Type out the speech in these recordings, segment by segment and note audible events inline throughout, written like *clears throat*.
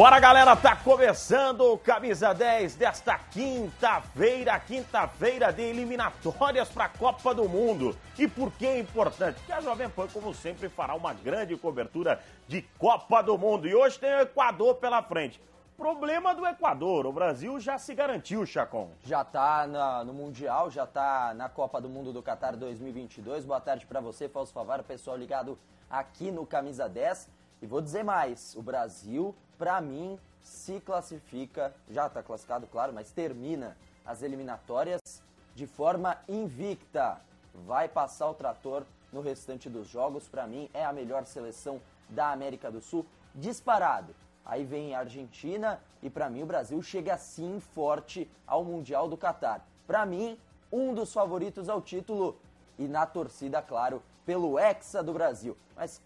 Bora galera, tá começando o Camisa 10 desta quinta-feira, quinta-feira de eliminatórias para a Copa do Mundo. E por que é importante? Porque a Jovem Pan, como sempre, fará uma grande cobertura de Copa do Mundo. E hoje tem o Equador pela frente. Problema do Equador, o Brasil já se garantiu, Chacon. Já tá na, no Mundial, já tá na Copa do Mundo do Qatar 2022. Boa tarde para você, Fausto Favaro, pessoal ligado aqui no Camisa 10. E vou dizer mais, o Brasil, para mim, se classifica, já está classificado, claro, mas termina as eliminatórias de forma invicta. Vai passar o trator no restante dos jogos. Para mim, é a melhor seleção da América do Sul, disparado. Aí vem a Argentina e para mim o Brasil chega assim forte ao Mundial do Catar. Para mim, um dos favoritos ao título e na torcida, claro, pelo Hexa do Brasil. Mas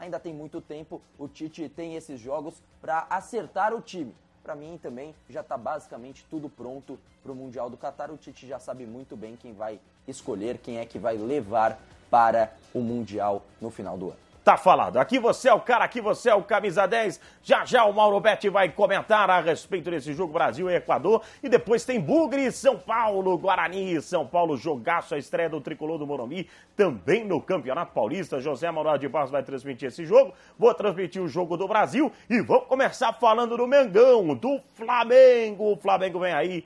ainda tem muito tempo, o Tite tem esses jogos para acertar o time. Para mim também já está basicamente tudo pronto para o Mundial do Catar. O Tite já sabe muito bem quem vai escolher, quem é que vai levar para o Mundial no final do ano. Tá falado. Aqui você é o cara, aqui você é o camisa 10. Já já o Mauro Betti vai comentar a respeito desse jogo Brasil e Equador. E depois tem Bugre e São Paulo, Guarani São Paulo, jogaço a estreia do tricolor do Morumbi, também no Campeonato Paulista. José Manuel de Barros vai transmitir esse jogo. Vou transmitir o jogo do Brasil e vamos começar falando do Mengão, do Flamengo. O Flamengo vem aí.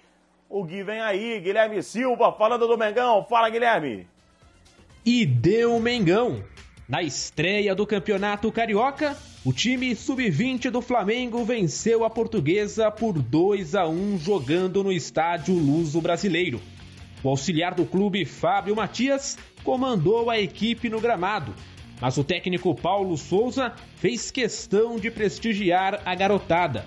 O Gui vem aí, Guilherme Silva falando do Mengão. Fala, Guilherme. E deu Mengão. Na estreia do Campeonato Carioca, o time sub-20 do Flamengo venceu a Portuguesa por 2 a 1 jogando no estádio Luso Brasileiro. O auxiliar do clube, Fábio Matias, comandou a equipe no gramado, mas o técnico Paulo Souza fez questão de prestigiar a garotada.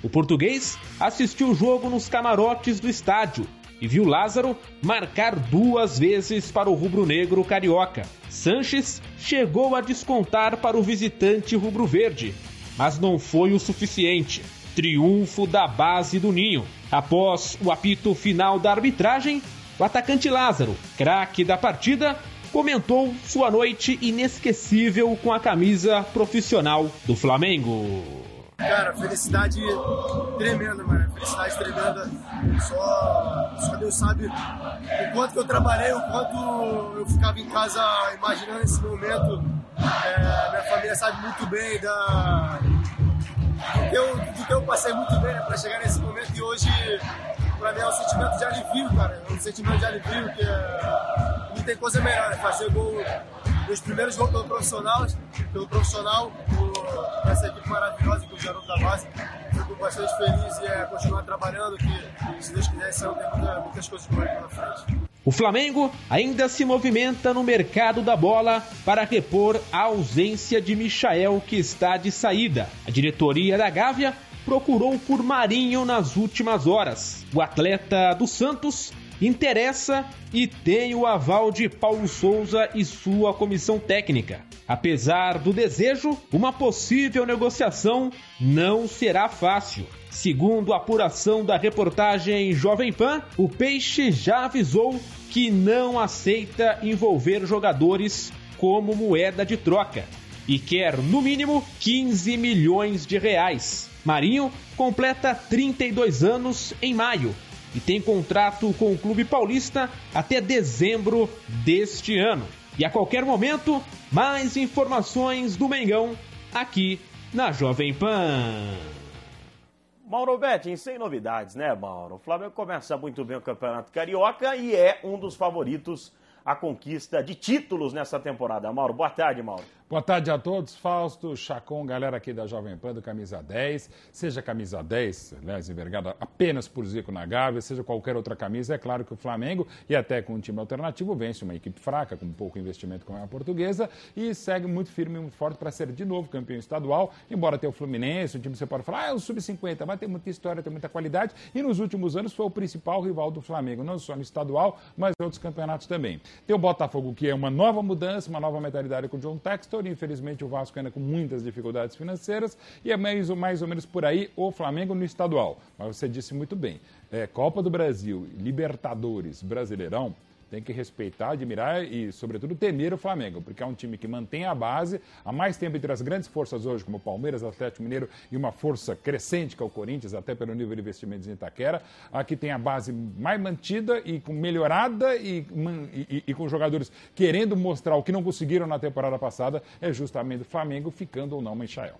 O português assistiu o jogo nos camarotes do estádio e viu Lázaro marcar duas vezes para o rubro-negro carioca. Sanches chegou a descontar para o visitante rubro-verde, mas não foi o suficiente. Triunfo da base do Ninho. Após o apito final da arbitragem, o atacante Lázaro, craque da partida, comentou sua noite inesquecível com a camisa profissional do Flamengo. Cara, felicidade tremenda, mano. Felicidade tremenda. Só, só Deus sabe o quanto que eu trabalhei, o quanto eu ficava em casa imaginando esse momento. É, minha família sabe muito bem da, do, que eu, do que eu passei muito bem né, para chegar nesse momento e hoje, para mim, é um sentimento de alivio, cara. É um sentimento de alivio que é, não tem coisa melhor, né? Fazer gol meus primeiros gols pelo profissional, pelo profissional, por essa equipe maravilhosa que o garoto da base. Fico bastante feliz e é continuar trabalhando, que se Deus quiser, muitas coisas boas pela frente. O Flamengo ainda se movimenta no mercado da bola para repor a ausência de Michael, que está de saída. A diretoria da Gávea procurou por Marinho nas últimas horas. O atleta do Santos interessa e tem o aval de Paulo Souza e sua comissão técnica. Apesar do desejo, uma possível negociação não será fácil. Segundo a apuração da reportagem Jovem Pan, o Peixe já avisou que não aceita envolver jogadores como moeda de troca e quer, no mínimo, 15 milhões de reais. Marinho completa 32 anos em maio e tem contrato com o Clube Paulista até dezembro deste ano. E a qualquer momento, mais informações do Mengão aqui na Jovem Pan. Mauro Betting, sem novidades, né, Mauro? O Flamengo começa muito bem o Campeonato Carioca e é um dos favoritos à conquista de títulos nessa temporada. Mauro, boa tarde, Mauro. Boa tarde a todos, Fausto, Chacon, galera aqui da Jovem Pan do Camisa 10. Seja camisa 10, aliás, envergada apenas por Zico na Gávea, seja qualquer outra camisa, é claro que o Flamengo, e até com um time alternativo, vence uma equipe fraca, com pouco investimento como é a portuguesa, e segue muito firme e muito forte para ser de novo campeão estadual, embora tenha o Fluminense, um time que você pode falar, ah, é o Sub-50, mas tem muita história, tem muita qualidade, e nos últimos anos foi o principal rival do Flamengo, não só no estadual, mas em outros campeonatos também. Tem o Botafogo, que é uma nova mudança, uma nova mentalidade com o John Textor, anterior. Infelizmente, o Vasco ainda com muitas dificuldades financeiras. E é mais, mais ou menos por aí o Flamengo no estadual. Mas você disse muito bem: é, Copa do Brasil, Libertadores, Brasileirão tem que respeitar, admirar e, sobretudo, temer o Flamengo, porque é um time que mantém a base há mais tempo entre as grandes forças hoje, como Palmeiras, Atlético Mineiro e uma força crescente que é o Corinthians, até pelo nível de investimentos em Itaquera. Aqui tem a base mais mantida e com melhorada e, e, e com jogadores querendo mostrar o que não conseguiram na temporada passada, é justamente o Flamengo ficando ou não Michael.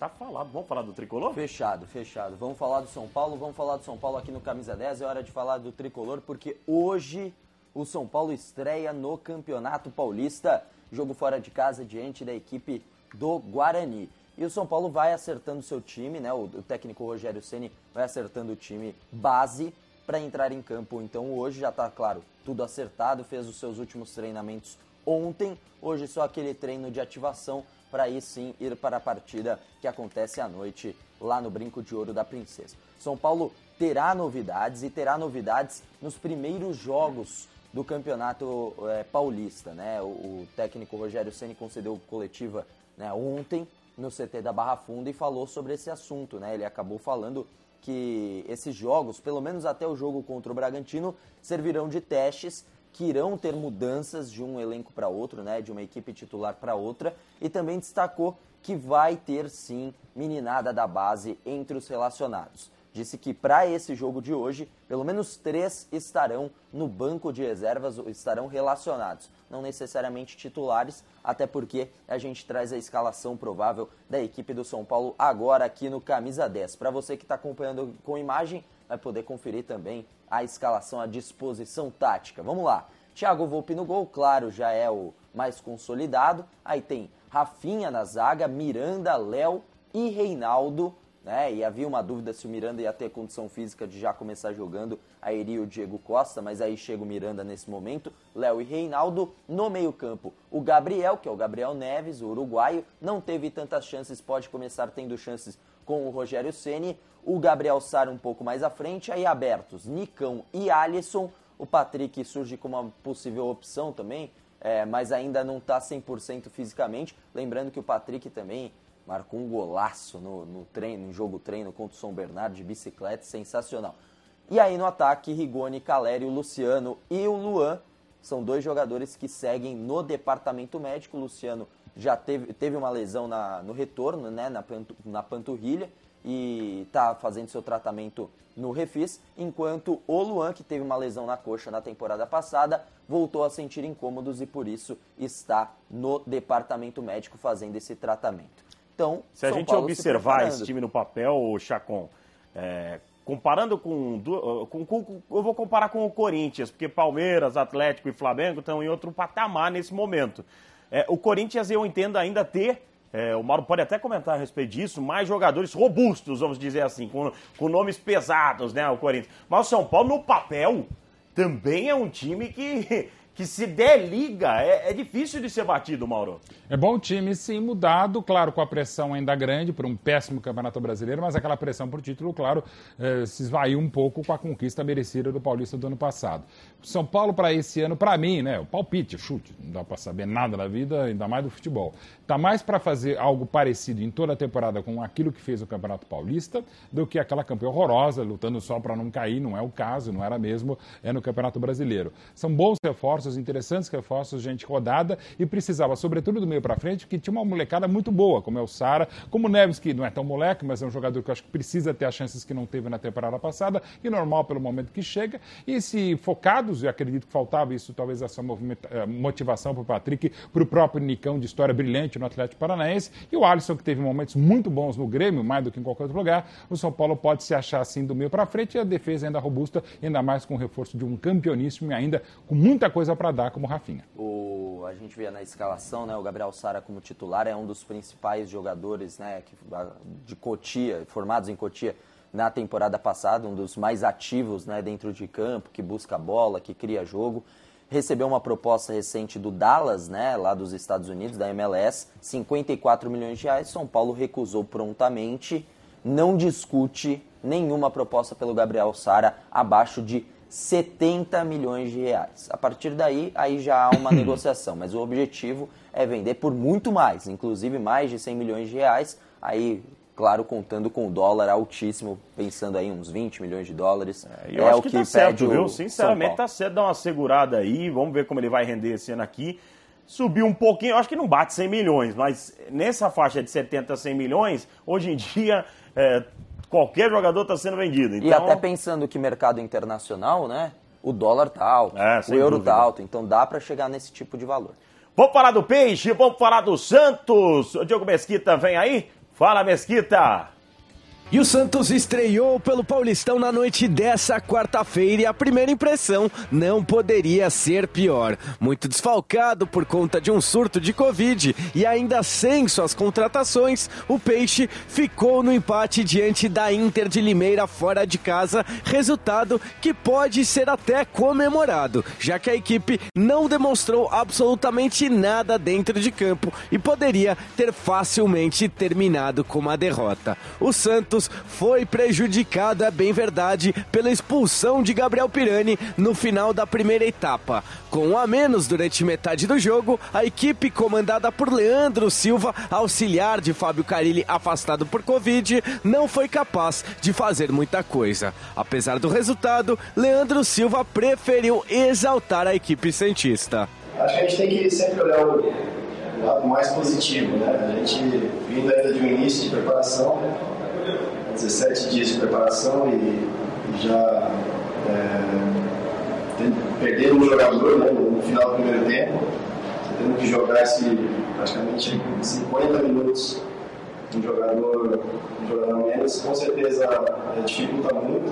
Tá falado. Vamos falar do tricolor? Fechado, fechado. Vamos falar do São Paulo, vamos falar do São Paulo aqui no Camisa 10. É hora de falar do tricolor, porque hoje o São Paulo estreia no Campeonato Paulista. Jogo fora de casa diante da equipe do Guarani. E o São Paulo vai acertando seu time, né? O, o técnico Rogério Ceni vai acertando o time base para entrar em campo. Então hoje já está claro, tudo acertado, fez os seus últimos treinamentos ontem. Hoje só aquele treino de ativação para aí sim ir para a partida que acontece à noite lá no Brinco de Ouro da Princesa. São Paulo terá novidades e terá novidades nos primeiros jogos do Campeonato é, Paulista. Né? O, o, técnico Rogério Ceni concedeu coletiva né, ontem no CT da Barra Funda e falou sobre esse assunto. Né? Ele acabou falando que esses jogos, pelo menos até o jogo contra o Bragantino, servirão de testes que irão ter mudanças de um elenco para outro, né, de uma equipe titular para outra, e também destacou que vai ter sim meninada da base entre os relacionados. Disse que para esse jogo de hoje, pelo menos três estarão no banco de reservas, estarão relacionados, não necessariamente titulares, até porque a gente traz a escalação provável da equipe do São Paulo agora aqui no Camisa 10. Para você que está acompanhando com imagem, vai poder conferir também a escalação, a disposição tática. Vamos lá. Thiago Volpe no gol, claro, já é o mais consolidado. Aí tem Rafinha na zaga, Miranda, Léo e Reinaldo. Né? E havia uma dúvida se o Miranda ia ter condição física de já começar jogando, aí iria o Diego Costa, mas aí chega o Miranda nesse momento, Léo e Reinaldo no meio-campo. O Gabriel, que é o Gabriel Neves, o uruguaio, não teve tantas chances, pode começar tendo chances com o Rogério Ceni o Gabriel Sara um pouco mais à frente, aí abertos Nicão e Alisson. O Patrick surge como uma possível opção também, é, mas ainda não está 100% fisicamente. Lembrando que o Patrick também marcou um golaço no, no treino, no jogo treino contra o São Bernardo de bicicleta, sensacional. E aí no ataque, Rigoni, Calério, Luciano e o Luan são dois jogadores que seguem no departamento médico. O Luciano já teve, teve uma lesão na, no retorno, né, na, na panturrilha, e está fazendo seu tratamento no Refis, enquanto o Luan, que teve uma lesão na coxa na temporada passada, voltou a sentir incômodos e por isso está no departamento médico fazendo esse tratamento. Então, se a gente Paulo observar esse time no papel, Chacon, é, comparando com, com, com, Eu vou comparar com o Corinthians, porque Palmeiras, Atlético e Flamengo estão em outro patamar nesse momento. É, o Corinthians, eu entendo, ainda ter é, o Mauro pode até comentar a respeito disso, mais jogadores robustos, vamos dizer assim, com, com nomes pesados, né, o Corinthians. Mas o São Paulo, no papel, também é um time que, que se der liga, é, é difícil de ser batido, Mauro. É bom o time, sim, mudado, claro, com a pressão ainda grande por um péssimo Campeonato Brasileiro, mas aquela pressão por título, claro, eh, se esvaiu um pouco com a conquista merecida do Paulista do ano passado. São Paulo para esse ano, para mim, né, o palpite, chute, não dá para saber nada da vida, ainda mais do futebol. Tá mais para fazer algo parecido em toda a temporada com aquilo que fez o Campeonato Paulista do que aquela campanha horrorosa, lutando só para não cair, não é o caso, não era mesmo, é no Campeonato Brasileiro. São bons reforços, interessantes reforços, gente rodada e precisava, sobretudo do meio para frente, que tinha uma molecada muito boa, como é o Sara, como o Neves, que não é tão moleque, mas é um jogador que eu acho que precisa ter as chances que não teve na temporada passada, e normal pelo momento que chega. E se focados, e acredito que faltava isso, talvez essa eh, motivação para o Patrick, para o próprio Nicão, de história brilhante no Atlético Paranaense, e o Alisson, que teve momentos muito bons no Grêmio, mais do que em qualquer outro lugar, o São Paulo pode se achar assim do meio para frente, e a defesa ainda robusta, ainda mais com o reforço de um campeoníssimo e ainda com muita coisa para dar, como Rafinha. O, a gente vê na escalação, né, o Gabriel Sara como titular, é um dos principais jogadores né, de Cotia, formados em Cotia na temporada passada, um dos mais ativos né, dentro de campo, que busca bola, que cria jogo. Recebeu uma proposta recente do Dallas, né, lá dos Estados Unidos, da MLS, 54 milhões de reais. São Paulo recusou prontamente, não discute nenhuma proposta pelo Gabriel Sara abaixo de 70 milhões de reais. A partir daí, aí já há uma *clears throat* negociação, mas o objetivo é vender por muito mais, inclusive mais de 100 milhões de reais, aí claro, contando com o dólar altíssimo, pensando aí uns 20 milhões de dólares. É, eu é acho o que, que tá certo, viu? Sinceramente, tá certo dar uma segurada aí, vamos ver como ele vai render esse ano aqui. Subiu um pouquinho, eu acho que não bate 100 milhões, mas nessa faixa de 70 a 100 milhões, hoje em dia, é, qualquer jogador está sendo vendido. Então... E até pensando que mercado internacional, né? O dólar tá alto, é, o euro dúvida. tá alto, então dá para chegar nesse tipo de valor. Vamos falar do Peixe, vamos falar do Santos. O Diogo Mesquita vem aí? Fala, Mesquita! E o Santos estreou pelo Paulistão na noite dessa quarta-feira e a primeira impressão não poderia ser pior. Muito desfalcado por conta de um surto de Covid e ainda sem suas contratações, o Peixe ficou no empate diante da Inter de Limeira fora de casa, resultado que pode ser até comemorado, já que a equipe não demonstrou absolutamente nada dentro de campo e poderia ter facilmente terminado com uma derrota. O Santos Santos foi prejudicado, é bem verdade, pela expulsão de Gabriel Pirani no final da primeira etapa. Com um a menos durante metade do jogo, a equipe comandada por Leandro Silva, auxiliar de Fábio Carilli afastado por Covid, não foi capaz de fazer muita coisa. Apesar do resultado, Leandro Silva preferiu exaltar a equipe cientista. Acho que a gente tem que sempre olhar o lado mais positivo, né? A gente vindo ainda de um início de preparação, 17 dias de preparação e, já é, um jogador né, no final do primeiro tempo, você tendo que jogar esse, praticamente 50 minutos um jogador, menos, com certeza dificulta muito.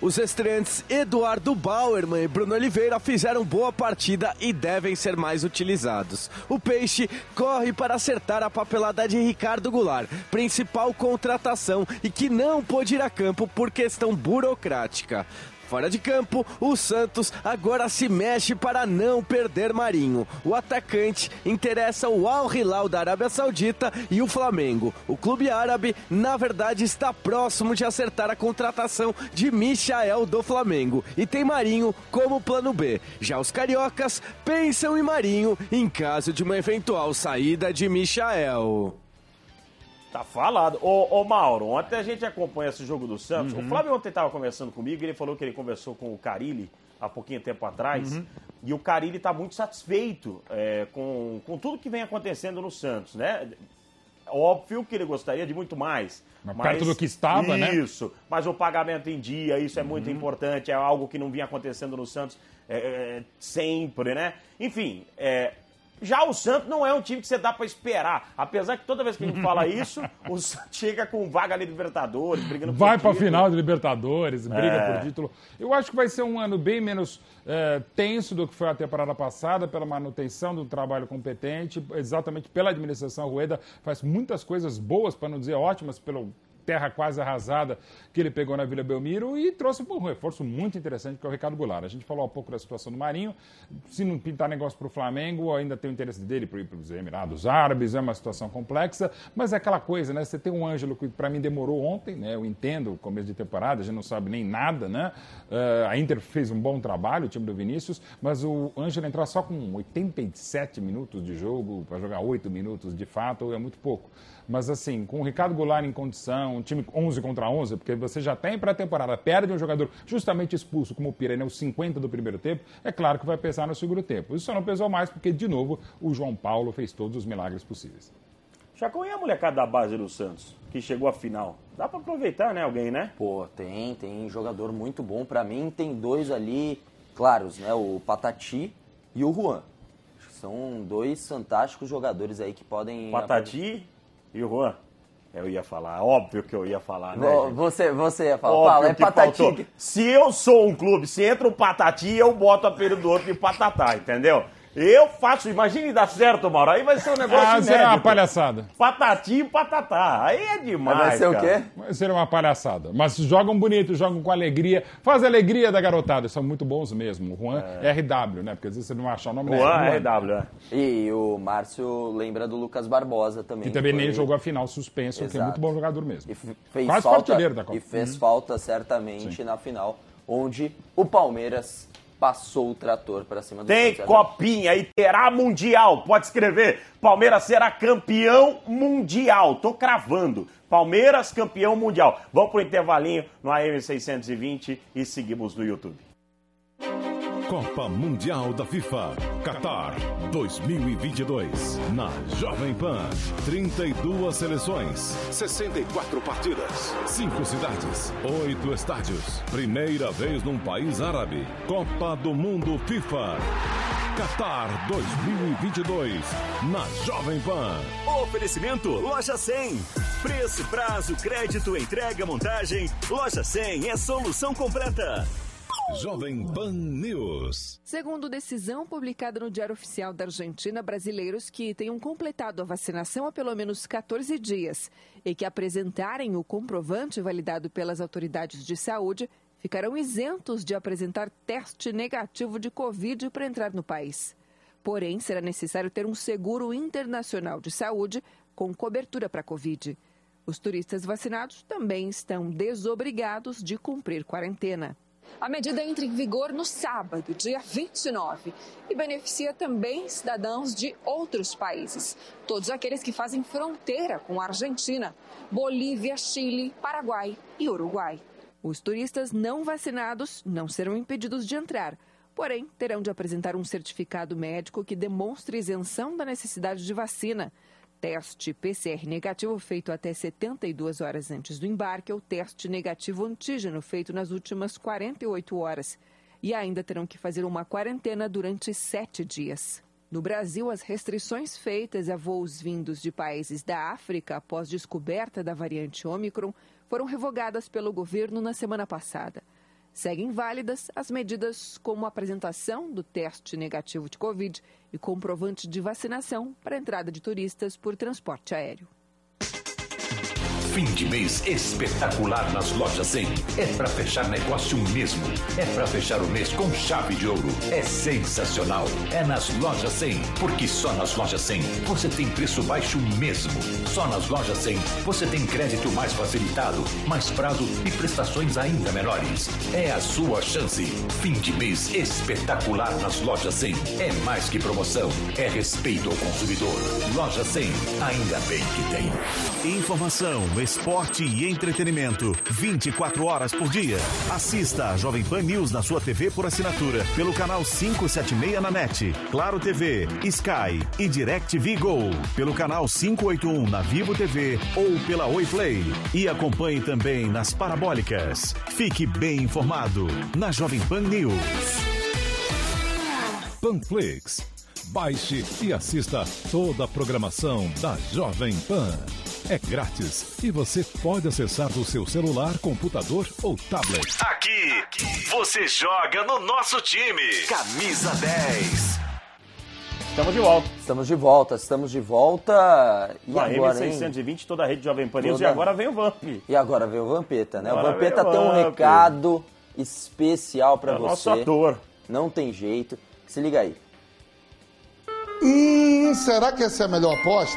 Os estreantes Eduardo Bauerman e Bruno Oliveira fizeram boa partida e devem ser mais utilizados. O Peixe corre para acertar a papelada de Ricardo Goulart, principal contratação e que não pôde ir a campo por questão burocrática. Fora de campo, o Santos agora se mexe para não perder Marinho. O atacante interessa o Al Hilal da Arábia Saudita e o Flamengo. O clube árabe, na verdade, está próximo de acertar a contratação de Michael do Flamengo e tem Marinho como plano B. Já os cariocas pensam em Marinho em caso de uma eventual saída de Michael. Tá falado. Ô, ô, Mauro, ontem a gente acompanha esse jogo do Santos. Uhum. O Flávio ontem estava conversando comigo, ele falou que ele conversou com o Carilli há pouquinho tempo atrás. Uhum. E o Carilli está muito satisfeito é, com, com tudo que vem acontecendo no Santos, né? Óbvio que ele gostaria de muito mais. Mas, perto do que estava, isso, né? Isso. Mas o pagamento em dia, isso é muito uhum. importante. É algo que não vinha acontecendo no Santos é, é sempre, né? Enfim, é, já o Santos não é um time que você dá para esperar. Apesar que toda vez que a gente fala isso, o *laughs* Santos chega com vaga ali Libertadores, brigando por Vai para a final de Libertadores, briga é. por título. Eu acho que vai ser um ano bem menos é, tenso do que foi a temporada passada, pela manutenção do trabalho competente, exatamente pela administração. Rueda faz muitas coisas boas, para não dizer ótimas, pelo terra quase arrasada que ele pegou na Vila Belmiro e trouxe um reforço muito interessante que é o Ricardo Goulart. A gente falou há pouco da situação do Marinho, se não pintar negócio para o Flamengo, ainda tem o interesse dele para ir para os Emirados Árabes, é uma situação complexa, mas é aquela coisa, né? Você tem um Ângelo que para mim demorou ontem, né? Eu entendo, começo de temporada, a gente não sabe nem nada, né? Uh, a Inter fez um bom trabalho, o time do Vinícius, mas o Ângelo entrar só com 87 minutos de jogo, para jogar 8 minutos de fato, é muito pouco. Mas assim, com o Ricardo Goulart em condição, um time 11 contra 11, porque você já tem pré-temporada, perde um jogador justamente expulso, como o Pirene, os 50 do primeiro tempo, é claro que vai pesar no segundo tempo. Isso só não pesou mais porque, de novo, o João Paulo fez todos os milagres possíveis. Chacon e a molecada da base do Santos, que chegou à final? Dá para aproveitar, né, alguém, né? Pô, tem, tem jogador muito bom. Para mim, tem dois ali claros, né? O Patati e o Juan. São dois fantásticos jogadores aí que podem... Patati e o Juan? Eu ia falar, óbvio que eu ia falar, né? Você, você ia falar, óbvio fala, é patati. Se eu sou um clube, se entra um patati, eu boto a apelido do outro de patatá, entendeu? Eu faço, imagine dar certo, Mauro. Aí vai ser um negócio ah, será uma palhaçada. Patati e patatá. Aí é demais. Vai ser cara. o quê? Vai ser uma palhaçada. Mas jogam bonito, jogam com alegria. Faz a alegria da garotada. São muito bons mesmo. Juan é. RW, né? Porque às vezes você não acha o nome Juan é RW, é. E o Márcio lembra do Lucas Barbosa também. Que também nem jogou a final suspenso, Exato. que é muito bom jogador mesmo. E fez Quase falta, da Copa. E fez uhum. falta certamente Sim. na final onde o Palmeiras passou o trator para cima do Tem Santos. copinha e terá mundial. Pode escrever. Palmeiras será campeão mundial. Tô cravando. Palmeiras campeão mundial. Vamos pro intervalinho no AM 620 e seguimos no YouTube. Copa Mundial da FIFA Qatar 2022 na Jovem Pan. 32 seleções, 64 partidas, 5 cidades, 8 estádios. Primeira vez num país árabe. Copa do Mundo FIFA. Qatar 2022 na Jovem Pan. Oferecimento Loja 100. Preço, prazo, crédito, entrega, montagem. Loja 100 é solução completa. Jovem Pan News. Segundo decisão publicada no Diário Oficial da Argentina, brasileiros que tenham completado a vacinação há pelo menos 14 dias e que apresentarem o comprovante validado pelas autoridades de saúde ficarão isentos de apresentar teste negativo de Covid para entrar no país. Porém, será necessário ter um seguro internacional de saúde com cobertura para Covid. Os turistas vacinados também estão desobrigados de cumprir quarentena. A medida entra em vigor no sábado, dia 29, e beneficia também cidadãos de outros países, todos aqueles que fazem fronteira com a Argentina, Bolívia, Chile, Paraguai e Uruguai. Os turistas não vacinados não serão impedidos de entrar, porém terão de apresentar um certificado médico que demonstre isenção da necessidade de vacina teste PCR negativo feito até 72 horas antes do embarque ou teste negativo antígeno feito nas últimas 48 horas. E ainda terão que fazer uma quarentena durante sete dias. No Brasil, as restrições feitas a voos vindos de países da África após descoberta da variante Ômicron foram revogadas pelo governo na semana passada. Seguem válidas as medidas como a apresentação do teste negativo de Covid e comprovante de vacinação para entrada de turistas por transporte aéreo. Fim de mês espetacular nas lojas 100. É para fechar negócio mesmo. É para fechar o mês com chave de ouro. É sensacional. É nas lojas 100. Porque só nas lojas 100 você tem preço baixo mesmo. Só nas lojas 100 você tem crédito mais facilitado, mais prazo e prestações ainda menores. É a sua chance. Fim de mês espetacular nas lojas 100. É mais que promoção. É respeito ao consumidor. Loja 100. Ainda bem que tem. Informação, esporte e entretenimento. 24 horas por dia. Assista a Jovem Pan News na sua TV por assinatura. Pelo canal 576 na NET, Claro TV, Sky e DirecTV Go. Pelo canal 581 na Vivo TV ou pela Oi Play. E acompanhe também nas parabólicas. Fique bem informado na Jovem Pan News. Panflix. Baixe e assista toda a programação da Jovem Pan. É grátis e você pode acessar do seu celular, computador ou tablet. Aqui, você joga no nosso time. Camisa 10. Estamos de volta. Estamos de volta, estamos de volta. E Com a agora, hein? M620, toda a rede Jovem Pan News. E Toda- agora vem o Vamp. E agora vem o Vampeta, né? Agora o Vampeta tem um Vamp. recado especial pra É o você. nosso ator. Não tem jeito. Se liga aí. Hum, será que essa é a melhor aposta?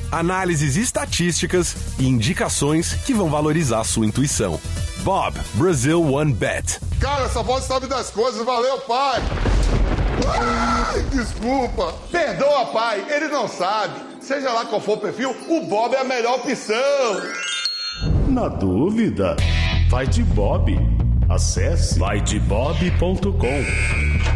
análises estatísticas e indicações que vão valorizar sua intuição. Bob, Brazil One Bet. Cara, essa voz sabe das coisas. Valeu, pai. Ai, desculpa. Perdoa, pai. Ele não sabe. Seja lá qual for o perfil, o Bob é a melhor opção. Na dúvida, vai de Bob. Acesse vaidebob.com.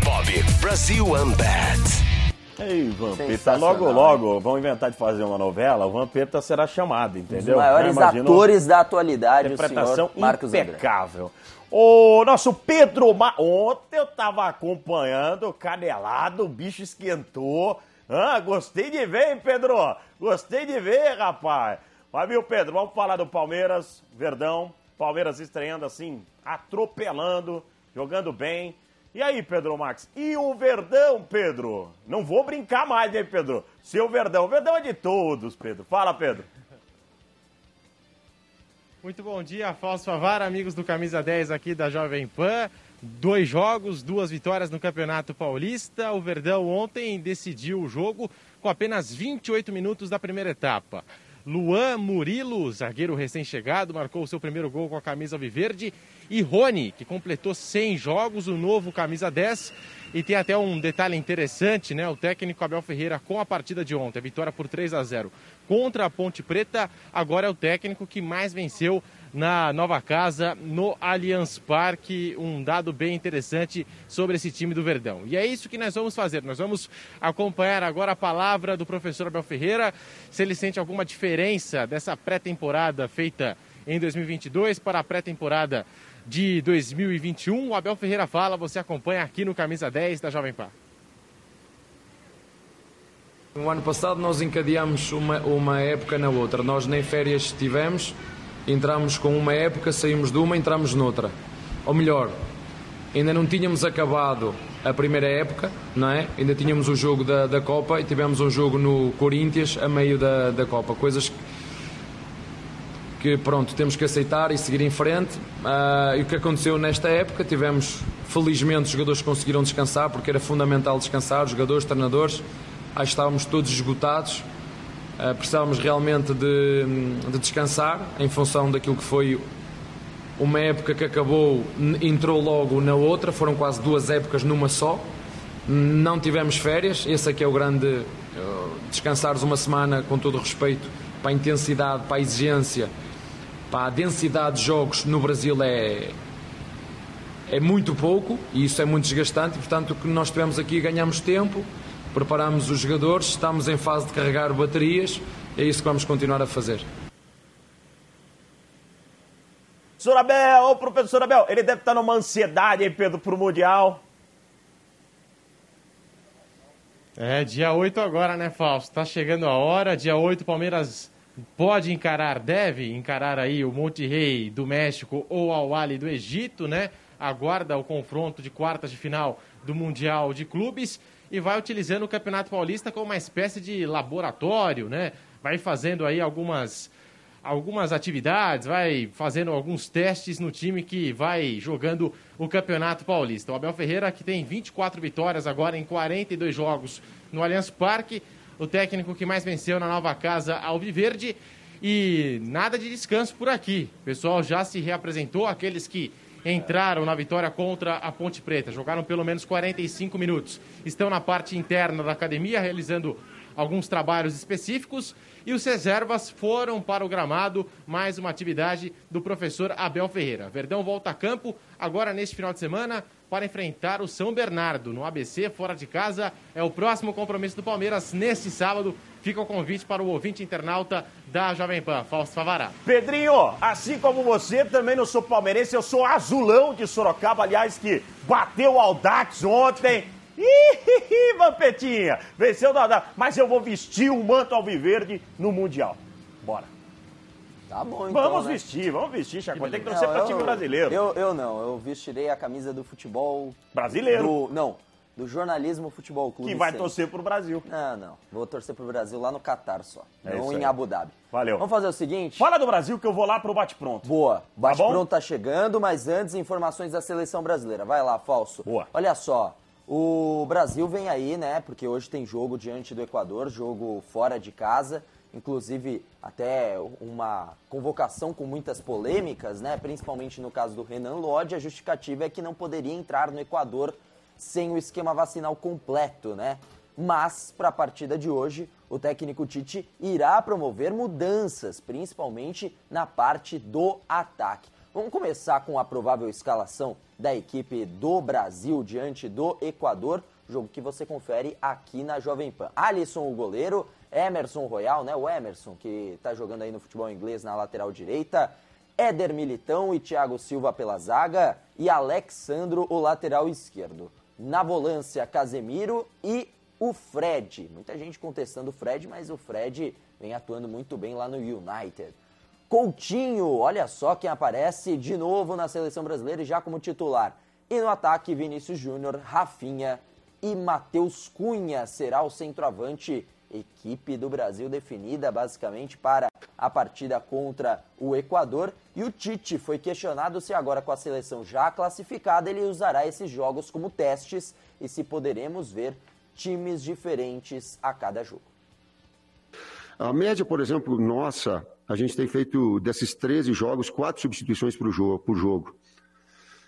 Bob Brasil Unbet. Ei, Vampeta, logo, logo, vão inventar de fazer uma novela, o Vampeta será chamado, entendeu? maiores Já imaginou? atores da atualidade, o Interpretação senhor Marcos André. impecável. O nosso Pedro Ma... Ontem eu tava acompanhando o Canelado, o bicho esquentou. Ah, gostei de ver, hein, Pedro? Gostei de ver, rapaz. Mas, viu, Pedro, vamos falar do Palmeiras, Verdão. Palmeiras estreando assim, atropelando, jogando bem. E aí, Pedro Max? E o Verdão, Pedro? Não vou brincar mais, hein, Pedro? Seu Verdão. O Verdão é de todos, Pedro. Fala, Pedro. Muito bom dia, Fausto Favar, amigos do Camisa 10 aqui da Jovem Pan. Dois jogos, duas vitórias no Campeonato Paulista. O Verdão ontem decidiu o jogo com apenas 28 minutos da primeira etapa. Luan Murilo, zagueiro recém-chegado, marcou o seu primeiro gol com a camisa alviverde. E Rony, que completou 100 jogos, o novo camisa 10. E tem até um detalhe interessante, né? O técnico Abel Ferreira com a partida de ontem, a vitória por 3 a 0 contra a Ponte Preta, agora é o técnico que mais venceu na nova casa, no Allianz Parque. Um dado bem interessante sobre esse time do Verdão. E é isso que nós vamos fazer. Nós vamos acompanhar agora a palavra do professor Abel Ferreira, se ele sente alguma diferença dessa pré-temporada feita em 2022 para a pré-temporada de 2021. O Abel Ferreira fala, você acompanha aqui no Camisa 10 da Jovem Pan. No ano passado nós encadeamos uma, uma época na outra. Nós nem férias tivemos, entramos com uma época, saímos de uma, entramos noutra. Ou melhor, ainda não tínhamos acabado a primeira época, não é? Ainda tínhamos o jogo da, da Copa e tivemos um jogo no Corinthians a meio da, da Copa. Coisas que, pronto, temos que aceitar e seguir em frente. Uh, e o que aconteceu nesta época, tivemos, felizmente, os jogadores conseguiram descansar, porque era fundamental descansar, os jogadores, treinadores que estávamos todos esgotados, uh, precisávamos realmente de, de, descansar em função daquilo que foi uma época que acabou, entrou logo na outra, foram quase duas épocas numa só. Não tivemos férias, esse aqui é o grande. Uh, descansares uma semana, com todo o respeito, para a intensidade, para a exigência, para a densidade de jogos no Brasil é, é muito pouco e isso é muito desgastante. Portanto, o que nós tivemos aqui ganhamos tempo preparamos os jogadores, estamos em fase de carregar baterias, é isso que vamos continuar a fazer. Professor Abel, ô professor Abel, ele deve estar numa ansiedade, hein, Pedro, para o Mundial. É, dia 8 agora, né, Fausto? Tá chegando a hora, dia 8 o Palmeiras pode encarar, deve encarar aí o Monte Rei do México ou Al Ali do Egito, né? Aguarda o confronto de quartas de final do Mundial de Clubes e vai utilizando o Campeonato Paulista como uma espécie de laboratório, né? Vai fazendo aí algumas algumas atividades, vai fazendo alguns testes no time que vai jogando o Campeonato Paulista. O Abel Ferreira, que tem 24 vitórias agora em 42 jogos no Allianz Parque, o técnico que mais venceu na nova casa Alviverde. E nada de descanso por aqui. O pessoal já se reapresentou, aqueles que entraram na vitória contra a Ponte Preta. Jogaram pelo menos 45 minutos. Estão na parte interna da academia realizando alguns trabalhos específicos e os reservas foram para o gramado, mais uma atividade do professor Abel Ferreira. Verdão volta a campo agora neste final de semana para enfrentar o São Bernardo no ABC, fora de casa. É o próximo compromisso do Palmeiras neste sábado. Fica o convite para o ouvinte internauta da Jovem Pan, Fausto Favará. Pedrinho, assim como você, também não sou palmeirense, eu sou azulão de Sorocaba, aliás, que bateu o Aldax ontem. Ih, *laughs* Vampetinha, venceu o Aldax, mas eu vou vestir o manto alviverde no Mundial. Bora. Tá bom, então. Vamos né? vestir, vamos vestir, Chacon. Tem que torcer para time brasileiro. Eu, eu não, eu vestirei a camisa do futebol. Brasileiro? Do, não, do Jornalismo Futebol Clube. Que vai sempre. torcer pro Brasil. Não, não. Vou torcer pro Brasil lá no Catar só. É não em aí. Abu Dhabi. Valeu. Vamos fazer o seguinte. Fala do Brasil que eu vou lá pro bate-pronto. Boa. bom? Bate-pronto tá chegando, mas antes, informações da seleção brasileira. Vai lá, Falso. Boa. Olha só. O Brasil vem aí, né? Porque hoje tem jogo diante do Equador, jogo fora de casa. Inclusive, até uma convocação com muitas polêmicas, né? Principalmente no caso do Renan Lodge. A justificativa é que não poderia entrar no Equador sem o esquema vacinal completo, né? Mas, para a partida de hoje, o técnico Tite irá promover mudanças, principalmente na parte do ataque. Vamos começar com a provável escalação da equipe do Brasil diante do Equador, jogo que você confere aqui na Jovem Pan. Alisson, o goleiro, Emerson Royal, né? O Emerson, que está jogando aí no futebol inglês na lateral direita, Éder Militão e Thiago Silva pela zaga e Alexandro, o lateral esquerdo. Na volância, Casemiro e o Fred. Muita gente contestando o Fred, mas o Fred vem atuando muito bem lá no United. Coutinho, olha só quem aparece de novo na seleção brasileira e já como titular. E no ataque, Vinícius Júnior, Rafinha e Matheus Cunha será o centroavante. Equipe do Brasil definida basicamente para a partida contra o Equador. E o Tite foi questionado se agora com a seleção já classificada ele usará esses jogos como testes e se poderemos ver times diferentes a cada jogo. A média, por exemplo, nossa, a gente tem feito desses 13 jogos, quatro substituições por jogo. Por jogo.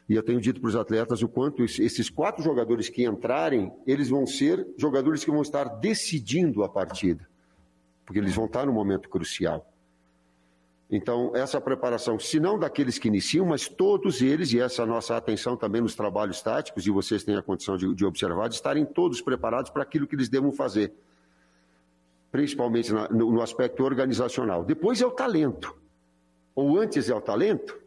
E eu tenho dito para os atletas o quanto esses quatro jogadores que entrarem, eles vão ser jogadores que vão estar decidindo a partida. Porque eles vão estar no momento crucial. Então, essa preparação, se não daqueles que iniciam, mas todos eles, e essa nossa atenção também nos trabalhos táticos, e vocês têm a condição de, de observar, de estarem todos preparados para aquilo que eles devam fazer, principalmente na, no, no aspecto organizacional. Depois é o talento, ou antes é o talento,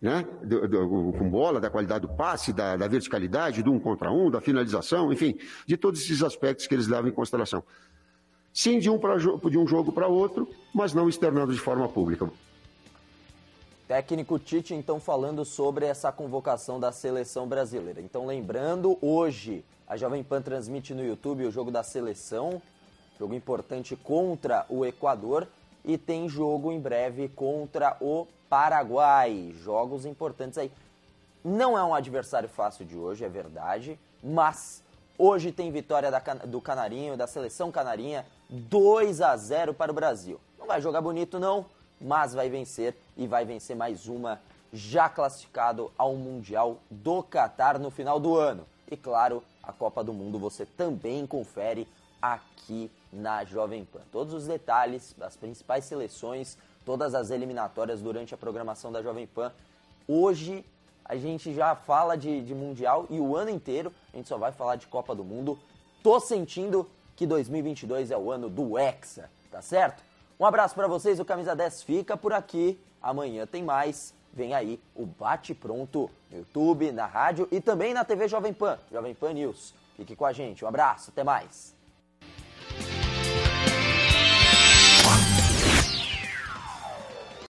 né? Do, do, com bola, da qualidade do passe, da, da, verticalidade, do um contra um, da finalização, enfim, de todos esses aspectos que eles levam em consideração. Sim, de um, pra, de um jogo para outro, mas não externando de forma pública. Técnico Tite, então, falando sobre essa convocação da seleção brasileira. Então, lembrando, hoje a Jovem Pan transmite no YouTube o jogo da seleção, jogo importante contra o Equador, e tem jogo em breve contra o Paraguai. Jogos importantes aí. Não é um adversário fácil de hoje, é verdade, mas hoje tem vitória da, do Canarinho, da seleção Canarinha, 2 a 0 para o Brasil. Não vai jogar bonito não, mas vai vencer e vai vencer mais uma já classificado ao Mundial do Catar no final do ano. E claro, a Copa do Mundo você também confere aqui na Jovem Pan. Todos os detalhes das principais seleções todas as eliminatórias durante a programação da Jovem Pan. Hoje a gente já fala de, de Mundial e o ano inteiro a gente só vai falar de Copa do Mundo. Tô sentindo que 2022 é o ano do Hexa, tá certo? Um abraço para vocês, o Camisa 10 fica por aqui. Amanhã tem mais. Vem aí o Bate Pronto no YouTube, na rádio e também na TV Jovem Pan, Jovem Pan News. Fique com a gente, um abraço, até mais.